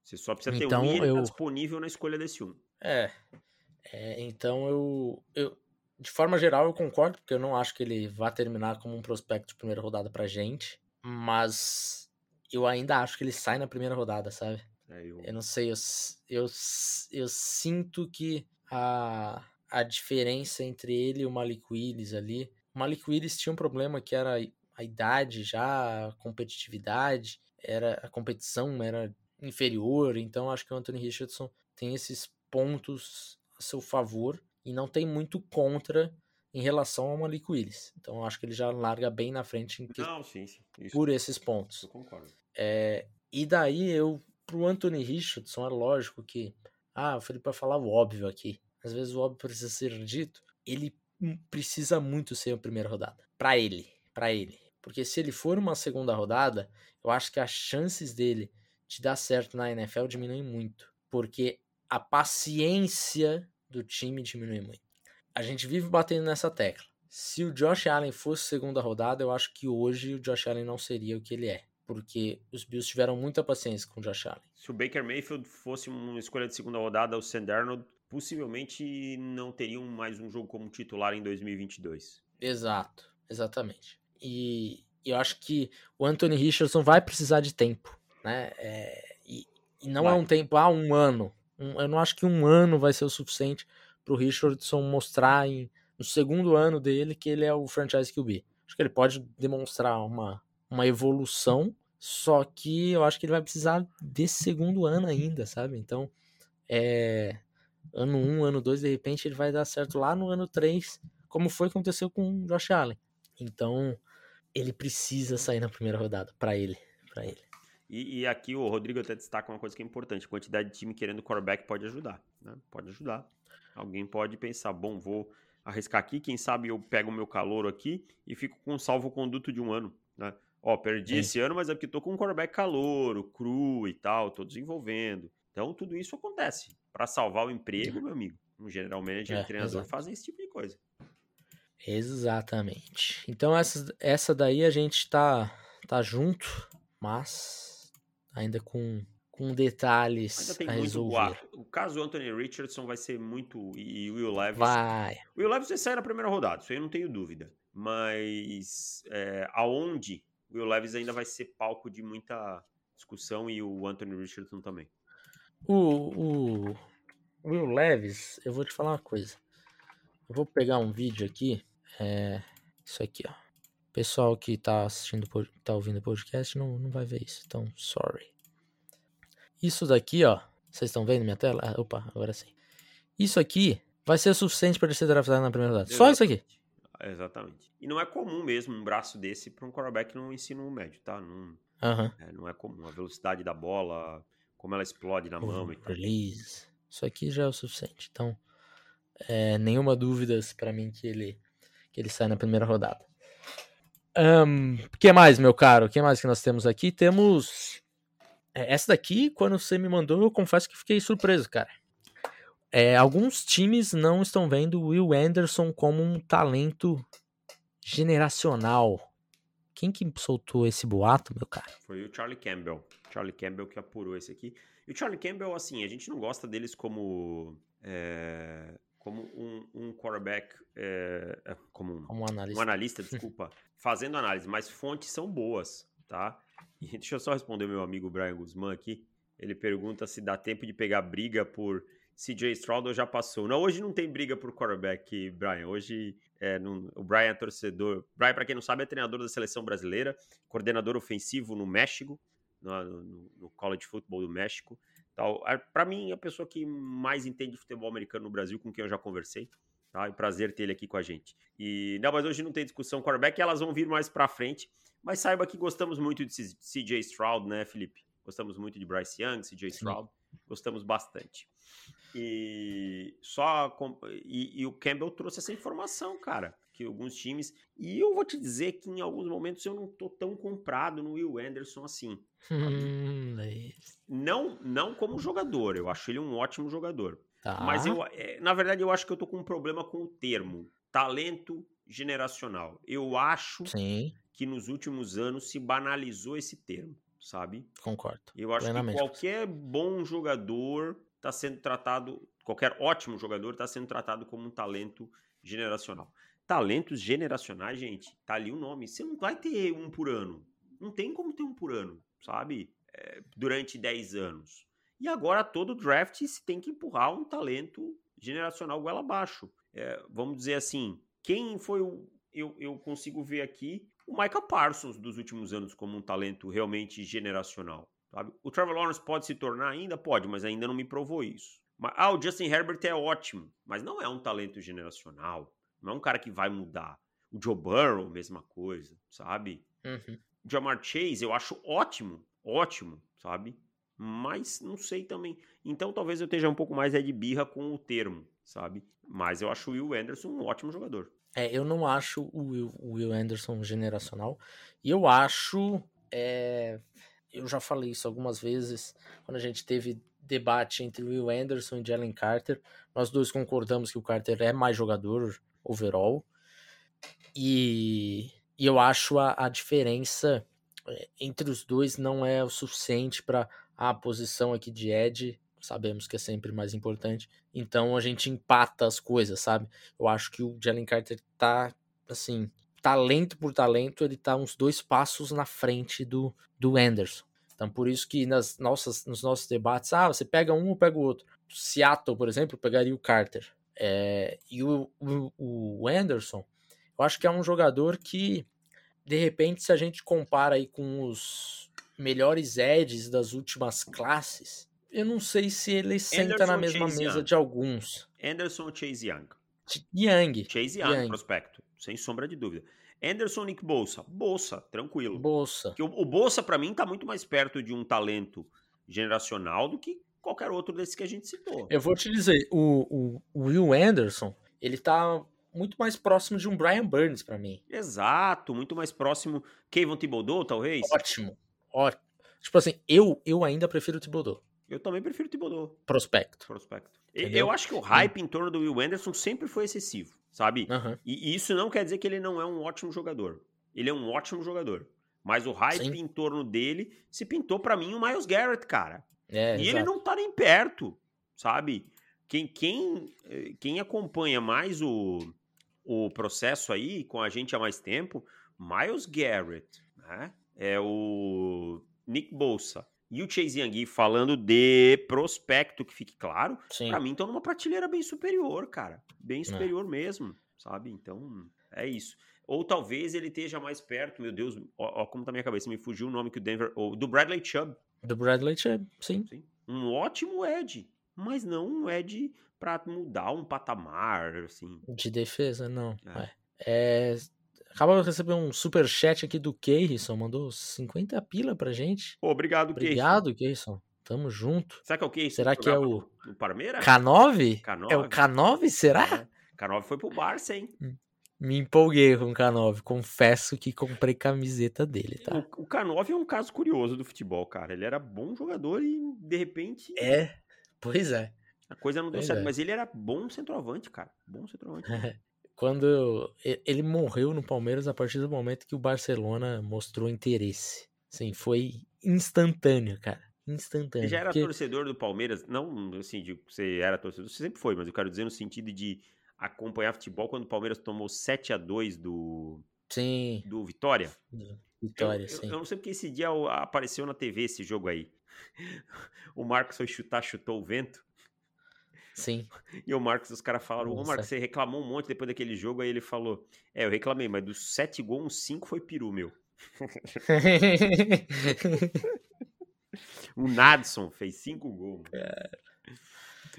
Você só precisa ter então, um e ele tá eu... tá disponível na escolha desse um. É. é. Então eu, eu. De forma geral, eu concordo, porque eu não acho que ele vá terminar como um prospecto de primeira rodada pra gente. Mas eu ainda acho que ele sai na primeira rodada, sabe? É, eu... eu... não sei, eu, eu, eu sinto que a, a diferença entre ele e o Malik Willis ali. Malik Willis tinha um problema que era a idade já, a competitividade, era a competição era inferior, então acho que o Anthony Richardson tem esses pontos a seu favor e não tem muito contra em relação ao Malik Willis. Então acho que ele já larga bem na frente que... não, sim, sim. Isso, por esses pontos. Eu concordo. É, e daí eu, pro Anthony Richardson, é lógico que. Ah, o Felipe vai falar o óbvio aqui. Às vezes o óbvio precisa ser dito. Ele precisa muito ser a primeira rodada. para ele. para ele. Porque se ele for uma segunda rodada, eu acho que as chances dele de dar certo na NFL diminuem muito. Porque a paciência do time diminui muito. A gente vive batendo nessa tecla. Se o Josh Allen fosse segunda rodada, eu acho que hoje o Josh Allen não seria o que ele é. Porque os Bills tiveram muita paciência com o Josh Allen. Se o Baker Mayfield fosse uma escolha de segunda rodada, o Sam Darnold possivelmente não teriam mais um jogo como titular em 2022. Exato, exatamente. E eu acho que o Anthony Richardson vai precisar de tempo, né? É, e, e, não é vai. é um tempo, ah, um ano. Um, eu não acho que um ano vai ser o suficiente para o Richardson mostrar em, no segundo ano dele que ele é o franchise QB. Acho que ele pode demonstrar uma, uma evolução, só que eu acho que ele vai precisar desse segundo ano ainda, sabe? Então, é, ano 1, um, ano 2, de repente ele vai dar certo lá no ano 3, como foi que aconteceu com o Josh Allen. Então, ele precisa sair na primeira rodada, para ele, para ele. E, e, aqui o Rodrigo até destaca uma coisa que é importante, a quantidade de time querendo quarterback pode ajudar, né? Pode ajudar. Alguém pode pensar, bom, vou arriscar aqui, quem sabe eu pego o meu calor aqui e fico com um salvo-conduto de um ano, né? Ó, perdi esse ano, mas é porque tô com um quarterback calouro, cru e tal, tô desenvolvendo. Então, tudo isso acontece. Para salvar o emprego, meu amigo, um general manager é, e treinador exato. fazem esse tipo de coisa. Exatamente. Então, essa, essa daí a gente tá, tá junto, mas ainda com, com detalhes ainda tem a muito resolver. O caso Anthony Richardson vai ser muito. E Will Levis. Vai. Will Levis vai sair na primeira rodada, isso aí eu não tenho dúvida. Mas é, aonde Will Levis ainda vai ser palco de muita discussão e o Anthony Richardson também. O, o Will Levis, eu vou te falar uma coisa. Eu vou pegar um vídeo aqui. É, isso aqui, ó. Pessoal que tá assistindo, tá ouvindo o podcast não, não vai ver isso, então sorry. Isso daqui, ó. Vocês estão vendo minha tela? Ah, opa, agora sim. Isso aqui vai ser suficiente para ele ser draftado na primeira rodada. Só isso aqui. Exatamente. E não é comum mesmo um braço desse para um quarterback no ensino médio, tá? Não, é, não é comum. A velocidade da bola, como ela explode na mão e tal. Release. Isso aqui já é o suficiente. Então, é, nenhuma dúvida para mim que ele, que ele sai na primeira rodada. O um, que mais, meu caro? O que mais que nós temos aqui? Temos. É, essa daqui, quando você me mandou, eu confesso que fiquei surpreso, cara. É, alguns times não estão vendo o Will Anderson como um talento generacional. Quem que soltou esse boato, meu cara? Foi o Charlie Campbell. Charlie Campbell que apurou esse aqui. E o Charlie Campbell, assim, a gente não gosta deles como. É, como um, um quarterback. É, como, um, como um analista, um analista [LAUGHS] desculpa, fazendo análise, mas fontes são boas, tá? E [LAUGHS] deixa eu só responder meu amigo Brian Guzman aqui. Ele pergunta se dá tempo de pegar briga por CJ Stroud ou já passou. Não, hoje não tem briga por quarterback, Brian. Hoje é, não, o Brian é torcedor. Brian, para quem não sabe, é treinador da seleção brasileira, coordenador ofensivo no México, no, no, no college football do México. Tal. Para mim, é a pessoa que mais entende futebol americano no Brasil, com quem eu já conversei. Tá? É prazer ter ele aqui com a gente. E não, mas hoje não tem discussão quarterback, elas vão vir mais para frente. Mas saiba que gostamos muito de CJ Stroud, né, Felipe? Gostamos muito de Bryce Young, CJ Stroud. Sim. Gostamos bastante. E só e, e, o Campbell trouxe essa informação, cara, que alguns times e eu vou te dizer que em alguns momentos eu não tô tão comprado no Will Anderson assim. Hum, não, não como jogador, eu acho ele um ótimo jogador. Tá. Mas eu, é, na verdade, eu acho que eu tô com um problema com o termo talento generacional. Eu acho Sim. que nos últimos anos se banalizou esse termo, sabe? Concordo. Eu acho que qualquer bom jogador está sendo tratado, qualquer ótimo jogador está sendo tratado como um talento generacional. Talentos generacionais, gente, tá ali o nome. Você não vai ter um por ano. Não tem como ter um por ano, sabe? É, durante 10 anos. E agora todo draft se tem que empurrar um talento generacional goela abaixo. É, vamos dizer assim, quem foi o. Eu, eu consigo ver aqui o Michael Parsons dos últimos anos como um talento realmente generacional. Sabe? O Trevor Lawrence pode se tornar ainda? Pode, mas ainda não me provou isso. Ah, o Justin Herbert é ótimo, mas não é um talento generacional. Não é um cara que vai mudar. O Joe Burrow, mesma coisa, sabe? Uhum. O Jamar Chase, eu acho ótimo, ótimo, sabe? Mas não sei também. Então talvez eu esteja um pouco mais é de birra com o termo, sabe? Mas eu acho o Will Anderson um ótimo jogador. É, eu não acho o Will, o Will Anderson generacional. E eu acho. É, eu já falei isso algumas vezes, quando a gente teve debate entre Will Anderson e Jalen Carter. Nós dois concordamos que o Carter é mais jogador overall. E, e eu acho a, a diferença é, entre os dois não é o suficiente para a posição aqui de Ed. Sabemos que é sempre mais importante. Então a gente empata as coisas, sabe? Eu acho que o Jalen Carter tá, assim, talento por talento, ele tá uns dois passos na frente do, do Anderson. Então por isso que nas nossas, nos nossos debates, ah, você pega um ou pega o outro. Seattle, por exemplo, pegaria o Carter. É, e o, o, o Anderson, eu acho que é um jogador que, de repente, se a gente compara aí com os melhores edges das últimas classes, eu não sei se ele senta Anderson na mesma Chase mesa Young. de alguns. Anderson ou Chase Young? Young. Chase Young, Young, prospecto, sem sombra de dúvida. Anderson Nick Bolsa. Bolsa, tranquilo. Bolsa. Que o, o Bolsa, para mim, tá muito mais perto de um talento generacional do que qualquer outro desses que a gente citou. Eu vou te dizer, o, o, o Will Anderson, ele tá muito mais próximo de um Brian Burns para mim. Exato, muito mais próximo. Kevin Thibodeau, talvez? Ótimo. Ótimo. Tipo assim, eu, eu ainda prefiro o Thibodeau. Eu também prefiro o Thibodeau. Prospecto. Prospecto. Entendeu? Eu acho que o hype em torno do Will Anderson sempre foi excessivo, sabe? Uhum. E, isso não quer dizer que ele não é um ótimo jogador. Ele é um ótimo jogador. Mas o hype Sim. em torno dele se pintou para mim o Miles Garrett, cara. É, e exato. ele não tá nem perto, sabe? Quem, quem, eh, quem acompanha mais o, o processo aí com a gente há mais tempo, Miles Garrett, né? É o Nick Bolsa, e o Chase Young falando de prospecto, que fique claro, para mim estão numa prateleira bem superior, cara. Bem é. superior é. mesmo, sabe? Então, é isso. Ou talvez ele esteja mais perto, meu Deus, ó, ó, como tá minha cabeça, me fugiu o nome que o Denver. Ou, do Bradley Chubb. Do Bradley Chubb, sim. sim. Um ótimo Ed, mas não um Ed pra mudar um patamar, assim. De defesa, não. É. é Acabamos de receber um super chat aqui do Keirson, mandou 50 pila pra gente. Pô, obrigado, Obrigado, Keirson. Tamo junto. Será que é o Keirson? Será que é o... o Parmeira? K9? K9? É o K9, será? É. K9 foi pro Barça, hein? Hum. Me empolguei com o K9. Confesso que comprei camiseta dele, tá? O, o K9 é um caso curioso do futebol, cara. Ele era bom jogador e, de repente... É, pois é. A coisa não deu pois certo, é. mas ele era bom centroavante, cara. Bom centroavante. [LAUGHS] quando ele morreu no Palmeiras a partir do momento que o Barcelona mostrou interesse. Sim, foi instantâneo, cara. Instantâneo. Você já era porque... torcedor do Palmeiras? Não, assim, de você era torcedor, você sempre foi, mas eu quero dizer no sentido de acompanhar futebol quando o Palmeiras tomou 7 a 2 do Sim. do Vitória. Vitória, eu, sim. Eu, eu não sei porque esse dia apareceu na TV esse jogo aí. [LAUGHS] O Marcos foi chutar, chutou o vento. Sim. [LAUGHS] E o Marcos, os caras falaram, ô Marcos, você reclamou um monte depois daquele jogo, aí ele falou, é, eu reclamei, mas dos sete gols, uns cinco foi peru, meu. [LAUGHS] o Nadson fez cinco gols.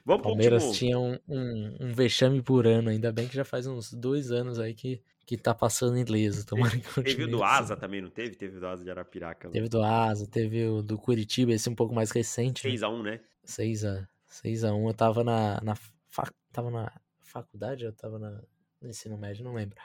Vamos o Palmeiras tinha um, um, um, vexame por ano, ainda bem que já faz uns dois anos aí que, que tá passando ileso. Tomara teve, teve o do Asa também, não teve? Teve o do Asa de Arapiraca. Teve do Asa, teve o do Curitiba, esse um pouco mais recente. 6x1, né? 6x1. Né? 6x1, eu tava na, na, tava na faculdade, eu tava na, no ensino médio, não lembro.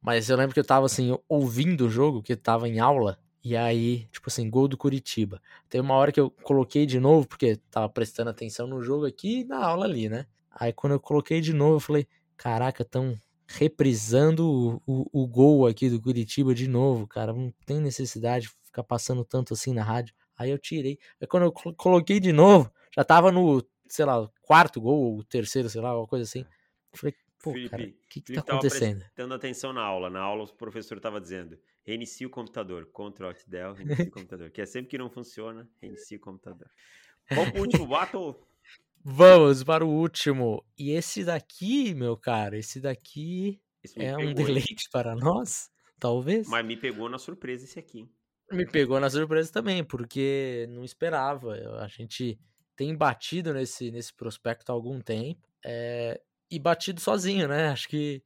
Mas eu lembro que eu tava assim, ouvindo o jogo, que tava em aula, e aí, tipo assim, gol do Curitiba. Teve uma hora que eu coloquei de novo, porque tava prestando atenção no jogo aqui e na aula ali, né? Aí quando eu coloquei de novo, eu falei, caraca, tão reprisando o, o, o gol aqui do Curitiba de novo, cara. Não tem necessidade de ficar passando tanto assim na rádio. Aí eu tirei. Aí quando eu coloquei de novo, já tava no sei lá, quarto gol, o terceiro, sei lá, alguma coisa assim. Eu falei, pô, Felipe, cara, o que, que tá acontecendo? Prestando atenção na aula. Na aula, o professor tava dizendo: reinicie o computador, Ctrl Alt Del, reinicie o [LAUGHS] computador. Que é sempre que não funciona, reinicie o computador. Vamos pro último battle? Vamos para o último. E esse daqui, meu cara, esse daqui Esse é um pegou, hein? deleite para nós, talvez. Mas me pegou na surpresa esse aqui. Me pegou na surpresa também, porque não esperava. A gente tem batido nesse, nesse prospecto há algum tempo. é, e batido sozinho, né? Acho que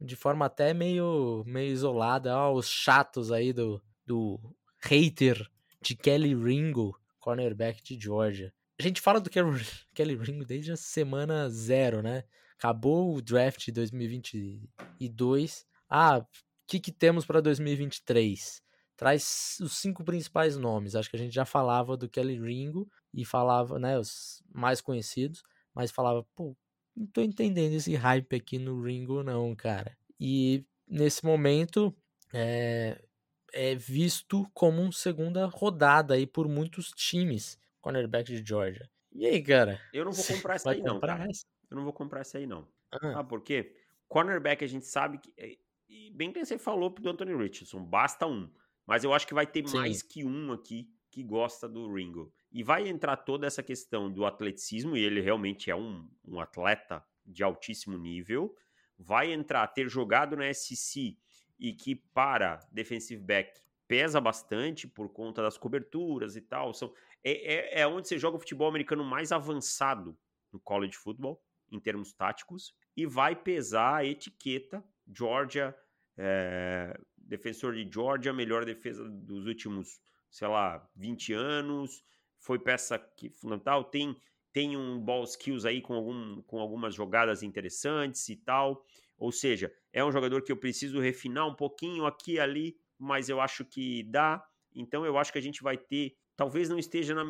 de forma até meio, meio isolada. Ó, os chatos aí do, do hater de Kelly Ringo, cornerback de Georgia. A gente fala do Kelly, [LAUGHS] Kelly Ringo desde a semana zero, né? Acabou o draft de 2022. Ah, o que, que temos para 2023? Traz os cinco principais nomes. Acho que a gente já falava do Kelly Ringo e falava, né, os mais conhecidos, mas falava, pô, não tô entendendo esse hype aqui no Ringo, não, cara. E nesse momento é, é visto como uma segunda rodada aí por muitos times, cornerback de Georgia. E aí, cara? Eu não vou comprar [LAUGHS] essa aí, não, cara. essa? Eu não vou comprar essa aí, não. Ah, Sabe por quê? Cornerback a gente sabe que. é- E bem que você falou do Anthony Richardson, basta um. Mas eu acho que vai ter Sim. mais que um aqui que gosta do Ringo. E vai entrar toda essa questão do atleticismo, e ele realmente é um, um atleta de altíssimo nível. Vai entrar ter jogado na SEC e que para defensive back pesa bastante por conta das coberturas e tal. São, é, é, é onde você joga o futebol americano mais avançado no college football, em termos táticos, e vai pesar a etiqueta Georgia, é, defensor de Georgia, melhor defesa dos últimos, sei lá, 20 anos, foi peça que fundamental, tem tem um ball skills aí com, algum, com algumas jogadas interessantes e tal. Ou seja, é um jogador que eu preciso refinar um pouquinho aqui e ali, mas eu acho que dá. Então eu acho que a gente vai ter. Talvez não esteja na,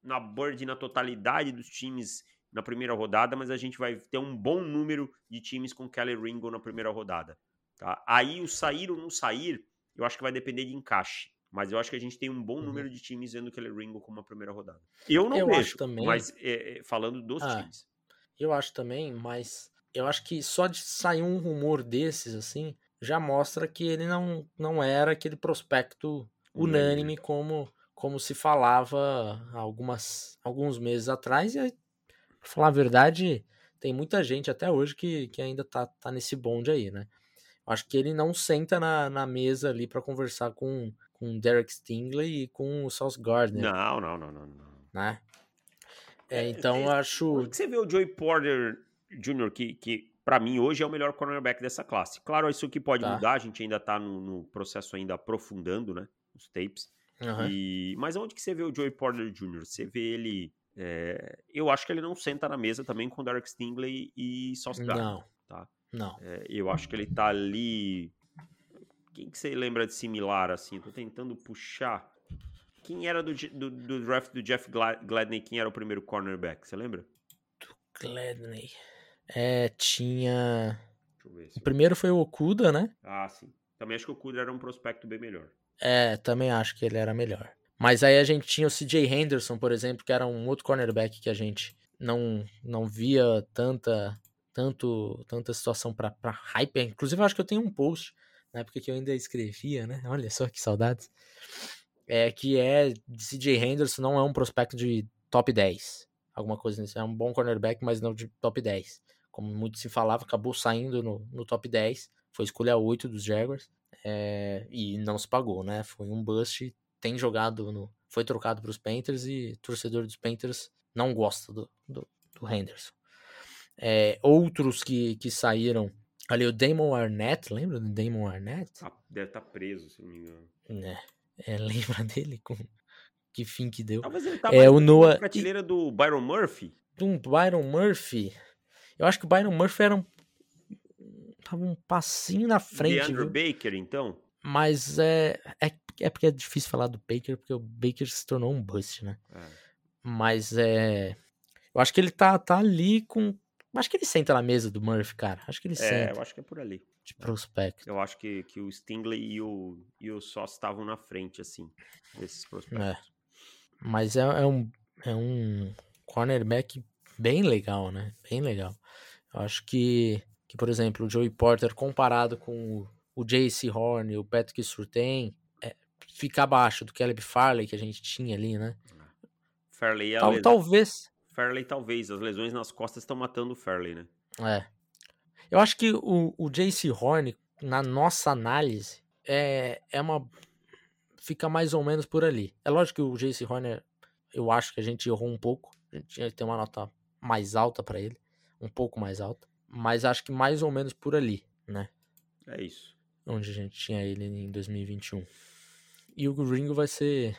na Bird na totalidade dos times na primeira rodada, mas a gente vai ter um bom número de times com Kelly Ringo na primeira rodada. Tá? Aí o sair ou não sair, eu acho que vai depender de encaixe. Mas eu acho que a gente tem um bom Uhum. número de times vendo Kelly Ringo como a primeira rodada. Eu não Eu vejo, acho também- mas é, falando dos Ah, times. Eu acho também, mas eu acho que só de sair um rumor desses, assim, já mostra que ele não, não era aquele prospecto unânime como, como se falava algumas, alguns meses atrás. E, aí, pra falar a verdade, tem muita gente até hoje que, que ainda tá, tá nesse bonde aí, né? Acho que ele não senta na, na mesa ali para conversar com, com o Derek Stingley e com o Sauce Gardner, Não, não, não, não, não. né? É, É, então eu é- acho. Que você vê o Joey Porter Jr., que, que para mim hoje é o melhor cornerback dessa classe? Claro, isso aqui pode Tá. mudar, a gente ainda tá no, no processo ainda aprofundando, né? Os tapes. Aham. E, mas onde que você vê o Joey Porter Jr.? Você vê ele. é, eu acho que ele não senta na mesa também com o Derek Stingley e Sauce Gardner. Não. tá. Não. É, eu acho que ele tá ali. Quem que você lembra de similar assim? Tô tentando puxar. Quem era do, do, do draft do Jeff Gla- Gladney? Quem era o primeiro cornerback? Você lembra? Gladney. É, tinha. Deixa eu ver. O primeiro foi o Okuda, né? Ah, sim. Também acho que o Kuder era um prospecto bem melhor. É, também acho que ele era melhor. Mas aí a gente tinha o CJ Henderson, por exemplo, que era um outro cornerback que a gente não, não via tanta, tanto, tanta situação pra hype. Inclusive, eu acho que eu tenho um post na época que eu ainda escrevia, né? [LAUGHS] Olha só que saudades. É que é CJ Henderson, não é um prospecto de top 10. Alguma coisa nisso. É um bom cornerback, mas não de top 10. Como muito se falava, acabou saindo no, no top 10. Foi escolha 8 dos Jaguars. É, e não se pagou, né? Foi um bust. Tem jogado no. Foi trocado para os Panthers e torcedor dos Panthers não gosta do, do, do Henderson. É, outros que, que saíram. Ali o Damon Arnett, lembra do Damon Arnett? Ah, deve estar preso, se não me engano. Né? É, [LAUGHS] lembra dele? Com que fim que deu? Talvez ele tá É, o na Noah- prateleira do Byron Murphy. Um Byron Murphy. Eu acho que o Byron Murphy era um. Tava um passinho na frente, viu? Baker, então. Mas é, é. É porque é difícil falar do Baker, porque o Baker se tornou um bust, né? É. Mas é. Eu acho que ele tá, tá ali com. Acho que ele senta na mesa do Murphy, cara. Acho que ele É, senta eu acho que é por ali. de prospecto. Eu acho que, que o Stingley e o, e o Sauce estavam na frente, assim, desses prospectos. É. Mas é, é um. É um cornerback bem legal, né? Bem legal. Eu acho que, que por exemplo, o Joey Porter comparado com o, o J.C. Horn e o Patrick Surtain, é, fica abaixo do Caleb Farley que a gente tinha ali, né? Fairley, Tal, talvez. Fairley talvez. As lesões nas costas estão matando o Fairley, né? É. Eu acho que o, o JC Horn, na nossa análise, é, é uma. Fica mais ou menos por ali. É lógico que o JC Horner, eu acho que a gente errou um pouco. A gente tinha que ter uma nota mais alta para ele. Um pouco mais alta. Mas acho que mais ou menos por ali, né? É isso. Onde a gente tinha ele em 2021. E o Ringo vai ser.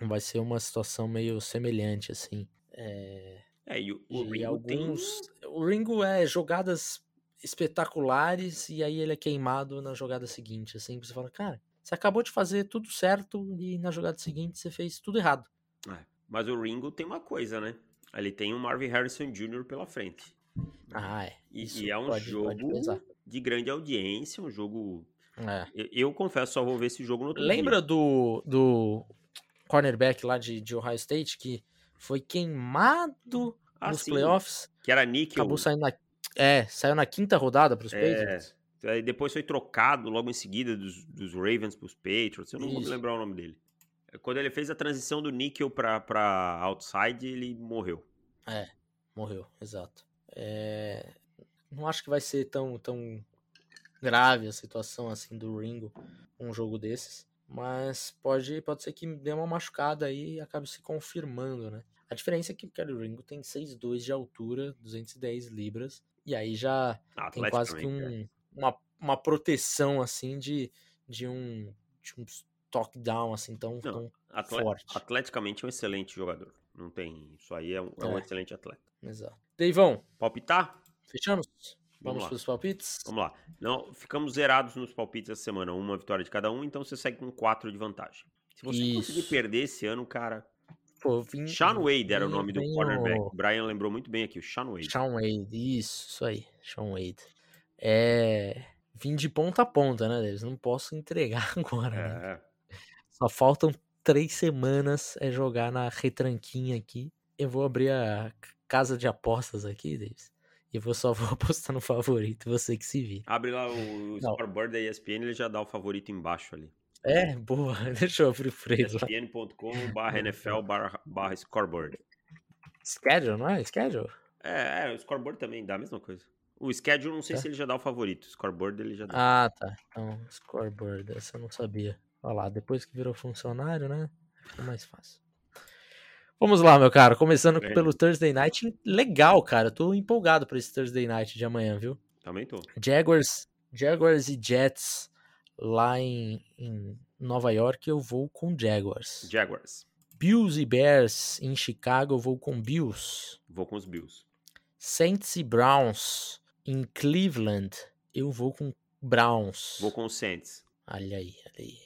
Vai ser uma situação meio semelhante, assim. É, É, e o, o Ringo alguns. O Ringo é jogadas espetaculares e aí ele é queimado na jogada seguinte. Assim, você fala, cara, você acabou de fazer tudo certo e na jogada seguinte você fez tudo errado. tem... É, mas o Ringo tem uma coisa, né? Ele tem o Marvin Harrison Jr. pela frente. Ah, é. E, e é um pode- pode jogo pesar. de grande audiência, um jogo... É. Eu, eu confesso, só vou ver esse jogo no Lembra dia. do, do cornerback lá de, de Ohio State que foi queimado Ah, nos sim, playoffs? Que era níquel. Acabou saindo na. É, saiu na quinta rodada pros É, Patriots. Aí depois foi trocado logo em seguida dos, dos Ravens pros Patriots. Eu não vou me Isso. lembrar o nome dele. Quando ele fez a transição do níquel pra, pra outside, ele morreu. Morreu, exato. É, Não acho que vai ser tão, tão grave a situação assim do Ringo um jogo desses. Mas pode, pode ser que dê uma machucada aí e acabe se confirmando, né? A diferença é que o Kelly Ringo tem 6'2 de altura, 210 libras. E aí já tem quase que Atleticamente, é. um, uma, uma proteção assim de, de um de um toque down assim tão, Não, tão forte. Atleticamente é um excelente jogador. Não tem. Isso aí é um, é um É. excelente atleta. exato. Deivão, Palpitar? fechamos? Vamos Vamos para os palpites? Vamos lá. Não, ficamos zerados nos palpites essa semana. Uma vitória de cada um, então você segue com quatro de vantagem. Se você conseguir Isso. perder esse ano, cara. Pô, vim, Sean Wade era o nome do cornerback. o- Brian lembrou muito bem aqui, o Sean Wade. Sean Wade, isso, isso aí, Sean Wade. É. Vim de ponta a ponta, né, Davis? Não posso entregar [LAUGHS] agora, né? É. Só faltam três semanas é jogar na retranquinha aqui. Eu vou abrir a casa de apostas aqui, Davis. E eu vou só [LAUGHS] vou apostar no favorito, você que se vira. Abre lá o, o scoreboard da ESPN, ele já dá o favorito embaixo ali. É, boa. [LAUGHS] Deixa eu abrir o freio. ESPN.com barra NFL barra, barra scoreboard. Schedule, não é? Schedule? É, é, o scoreboard também dá a mesma coisa. O schedule, não sei Tá. se ele já dá o favorito. O scoreboard ele já dá. Ah, tá. Então, scoreboard, essa eu não sabia. Olha lá, depois que virou funcionário, né? Fica mais fácil. Vamos lá, meu cara. Começando pelo Thursday Night. Legal, cara. Eu tô empolgado pra esse Thursday Night de amanhã, viu? Também tô. Jaguars, Jaguars e Jets lá em, em Nova York, eu vou com Jaguars. Jaguars. Bills e Bears em Chicago, eu vou com Bills. Vou com os Bills. Saints e Browns em Cleveland, eu vou com Browns. Vou com os Saints. Olha aí, olha aí.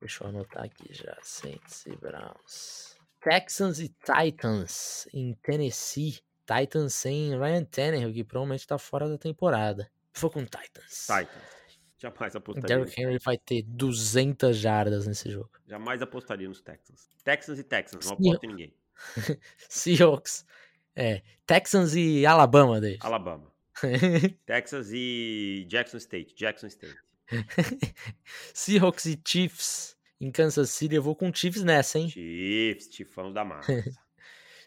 Deixa eu anotar aqui já. Saints e Browns. Texans e Titans em Tennessee. Titans sem Ryan Tannehill, que provavelmente tá fora da temporada. Vou com Titans. Titans. Jamais apostaria. Derrick Henry vai ter 200 jardas nesse jogo. Jamais apostaria nos Texans. Texans e Texans, não Sim. aposto em ninguém. [LAUGHS] Seahawks. É, Texans e Alabama, Davis. Alabama. [LAUGHS] Texas e Jackson State. Jackson State. [LAUGHS] Seahawks e Chiefs em Kansas City. Eu vou com Chiefs nessa, hein? Chiefs, Tifão da massa.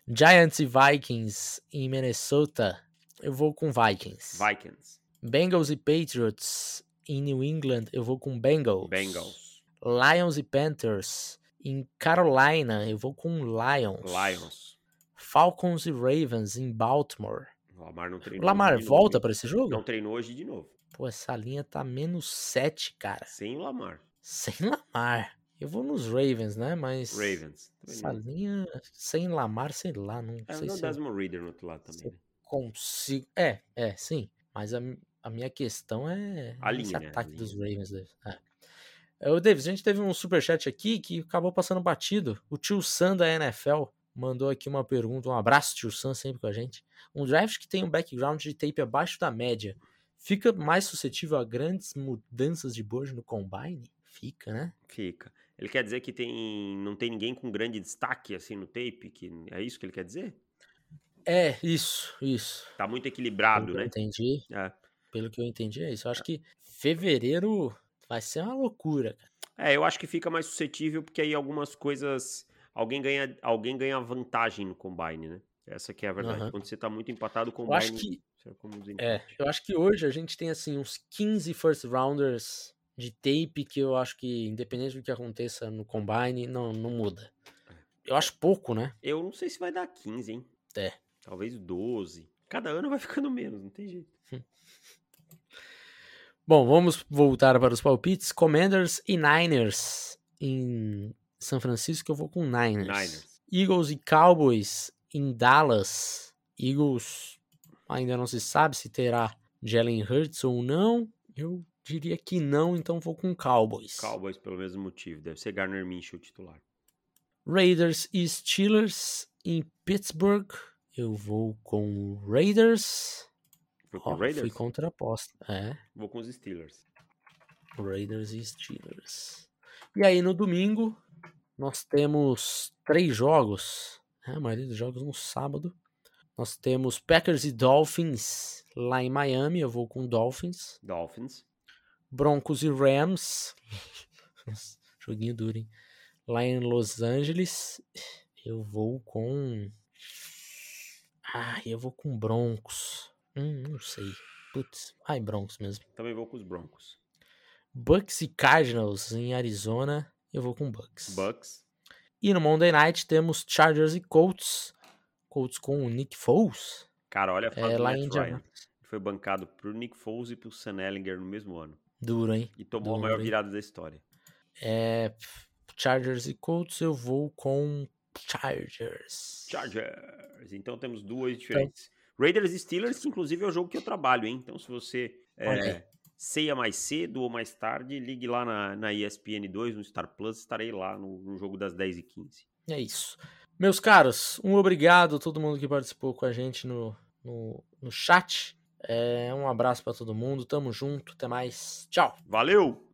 Giants e Vikings em Minnesota. Eu vou com Vikings. Vikings. Bengals e Patriots em New England. Eu vou com Bengals. Bengals. Lions e Panthers em Carolina. Eu vou com Lions. Lions. Falcons e Ravens em Baltimore. O Lamar não treinou. O Lamar volta para esse jogo? Não treinou hoje de novo. Pô, essa linha tá menos 7, cara. Sem Lamar. Sem Lamar. Eu vou nos Ravens, né? Mas. Ravens. Essa não. linha sem Lamar, sei lá. Não É sei o se eu Reader no outro lado também. Né? consigo. É, é, sim. Mas a, a minha questão é A esse linha, né? A ataque linha. dos Ravens. Davis. É. É, O Davis, a gente teve um superchat aqui que acabou passando batido. O tio Sam da NFL mandou aqui uma pergunta. Um abraço, tio Sam, sempre com a gente. Um draft que tem um background de tape abaixo da média fica mais suscetível a grandes mudanças de board no combine? Fica, né? Fica. Ele quer dizer que tem, não tem ninguém com grande destaque assim no tape? Que é isso que ele quer dizer? É, isso, isso. Tá muito equilibrado, né? entendi, É. pelo que eu entendi é isso. Eu acho que fevereiro vai ser uma loucura, cara. É, eu acho que fica mais suscetível porque aí algumas coisas alguém ganha, alguém ganha vantagem no combine, né? Essa que é a verdade. Aham. Quando você tá muito empatado, o Eu combine. acho que é é, eu acho que hoje a gente tem assim uns 15 first rounders de tape que eu acho que independente do que aconteça no combine, não não muda. Eu acho pouco, né? Eu não sei se vai dar 15, hein? É. Talvez 12. Cada ano vai [LAUGHS] ficando menos, não tem jeito. Bom, vamos voltar para os palpites. Commanders e Niners em São Francisco, eu vou com Niners. Niners. Eagles e Cowboys em Dallas. Eagles ainda não se sabe se terá Jalen Hurts ou não. Eu diria que não, então vou com Cowboys. Cowboys pelo mesmo motivo. Deve ser Garner Minshew titular. Raiders e Steelers em Pittsburgh. Eu vou com Raiders. Foi com Ó, o Raiders? fui contraposta. É. Vou com os Steelers. Raiders e Steelers. E aí no domingo nós temos três jogos. É, a maioria dos jogos no sábado. Nós temos Packers e Dolphins lá em Miami. Eu vou com Dolphins. Dolphins. Broncos e Rams. [LAUGHS] Joguinho duro, hein? Lá em Los Angeles. Eu vou com. Ah, eu vou com Broncos. Hum, não sei. Putz, ai, Broncos mesmo. Também vou com os Broncos. Bucks e Cardinals em Arizona. Eu vou com Bucks. Bucks. E no Monday Night temos Chargers e Colts. Colts com o Nick Foles. Cara, olha a É, do lá Matt em Ryan. Foi bancado pro Nick Foles e pro Sam Ellinger no mesmo ano. Duro, hein? E tomou a Duro, maior hein? virada da história. É, Chargers e Colts, eu vou com Chargers. Chargers. Então temos duas diferentes. Raiders e Steelers, que inclusive é o jogo que eu trabalho, hein? Então se você é, ceia mais cedo ou mais tarde, ligue lá na, na ESPN 2, no Star Plus, estarei lá no, no jogo das 10h15. É isso. Meus caros, um obrigado a todo mundo que participou com a gente no, no, no chat. É, um abraço pra todo mundo, tamo junto, até mais. Tchau. Valeu!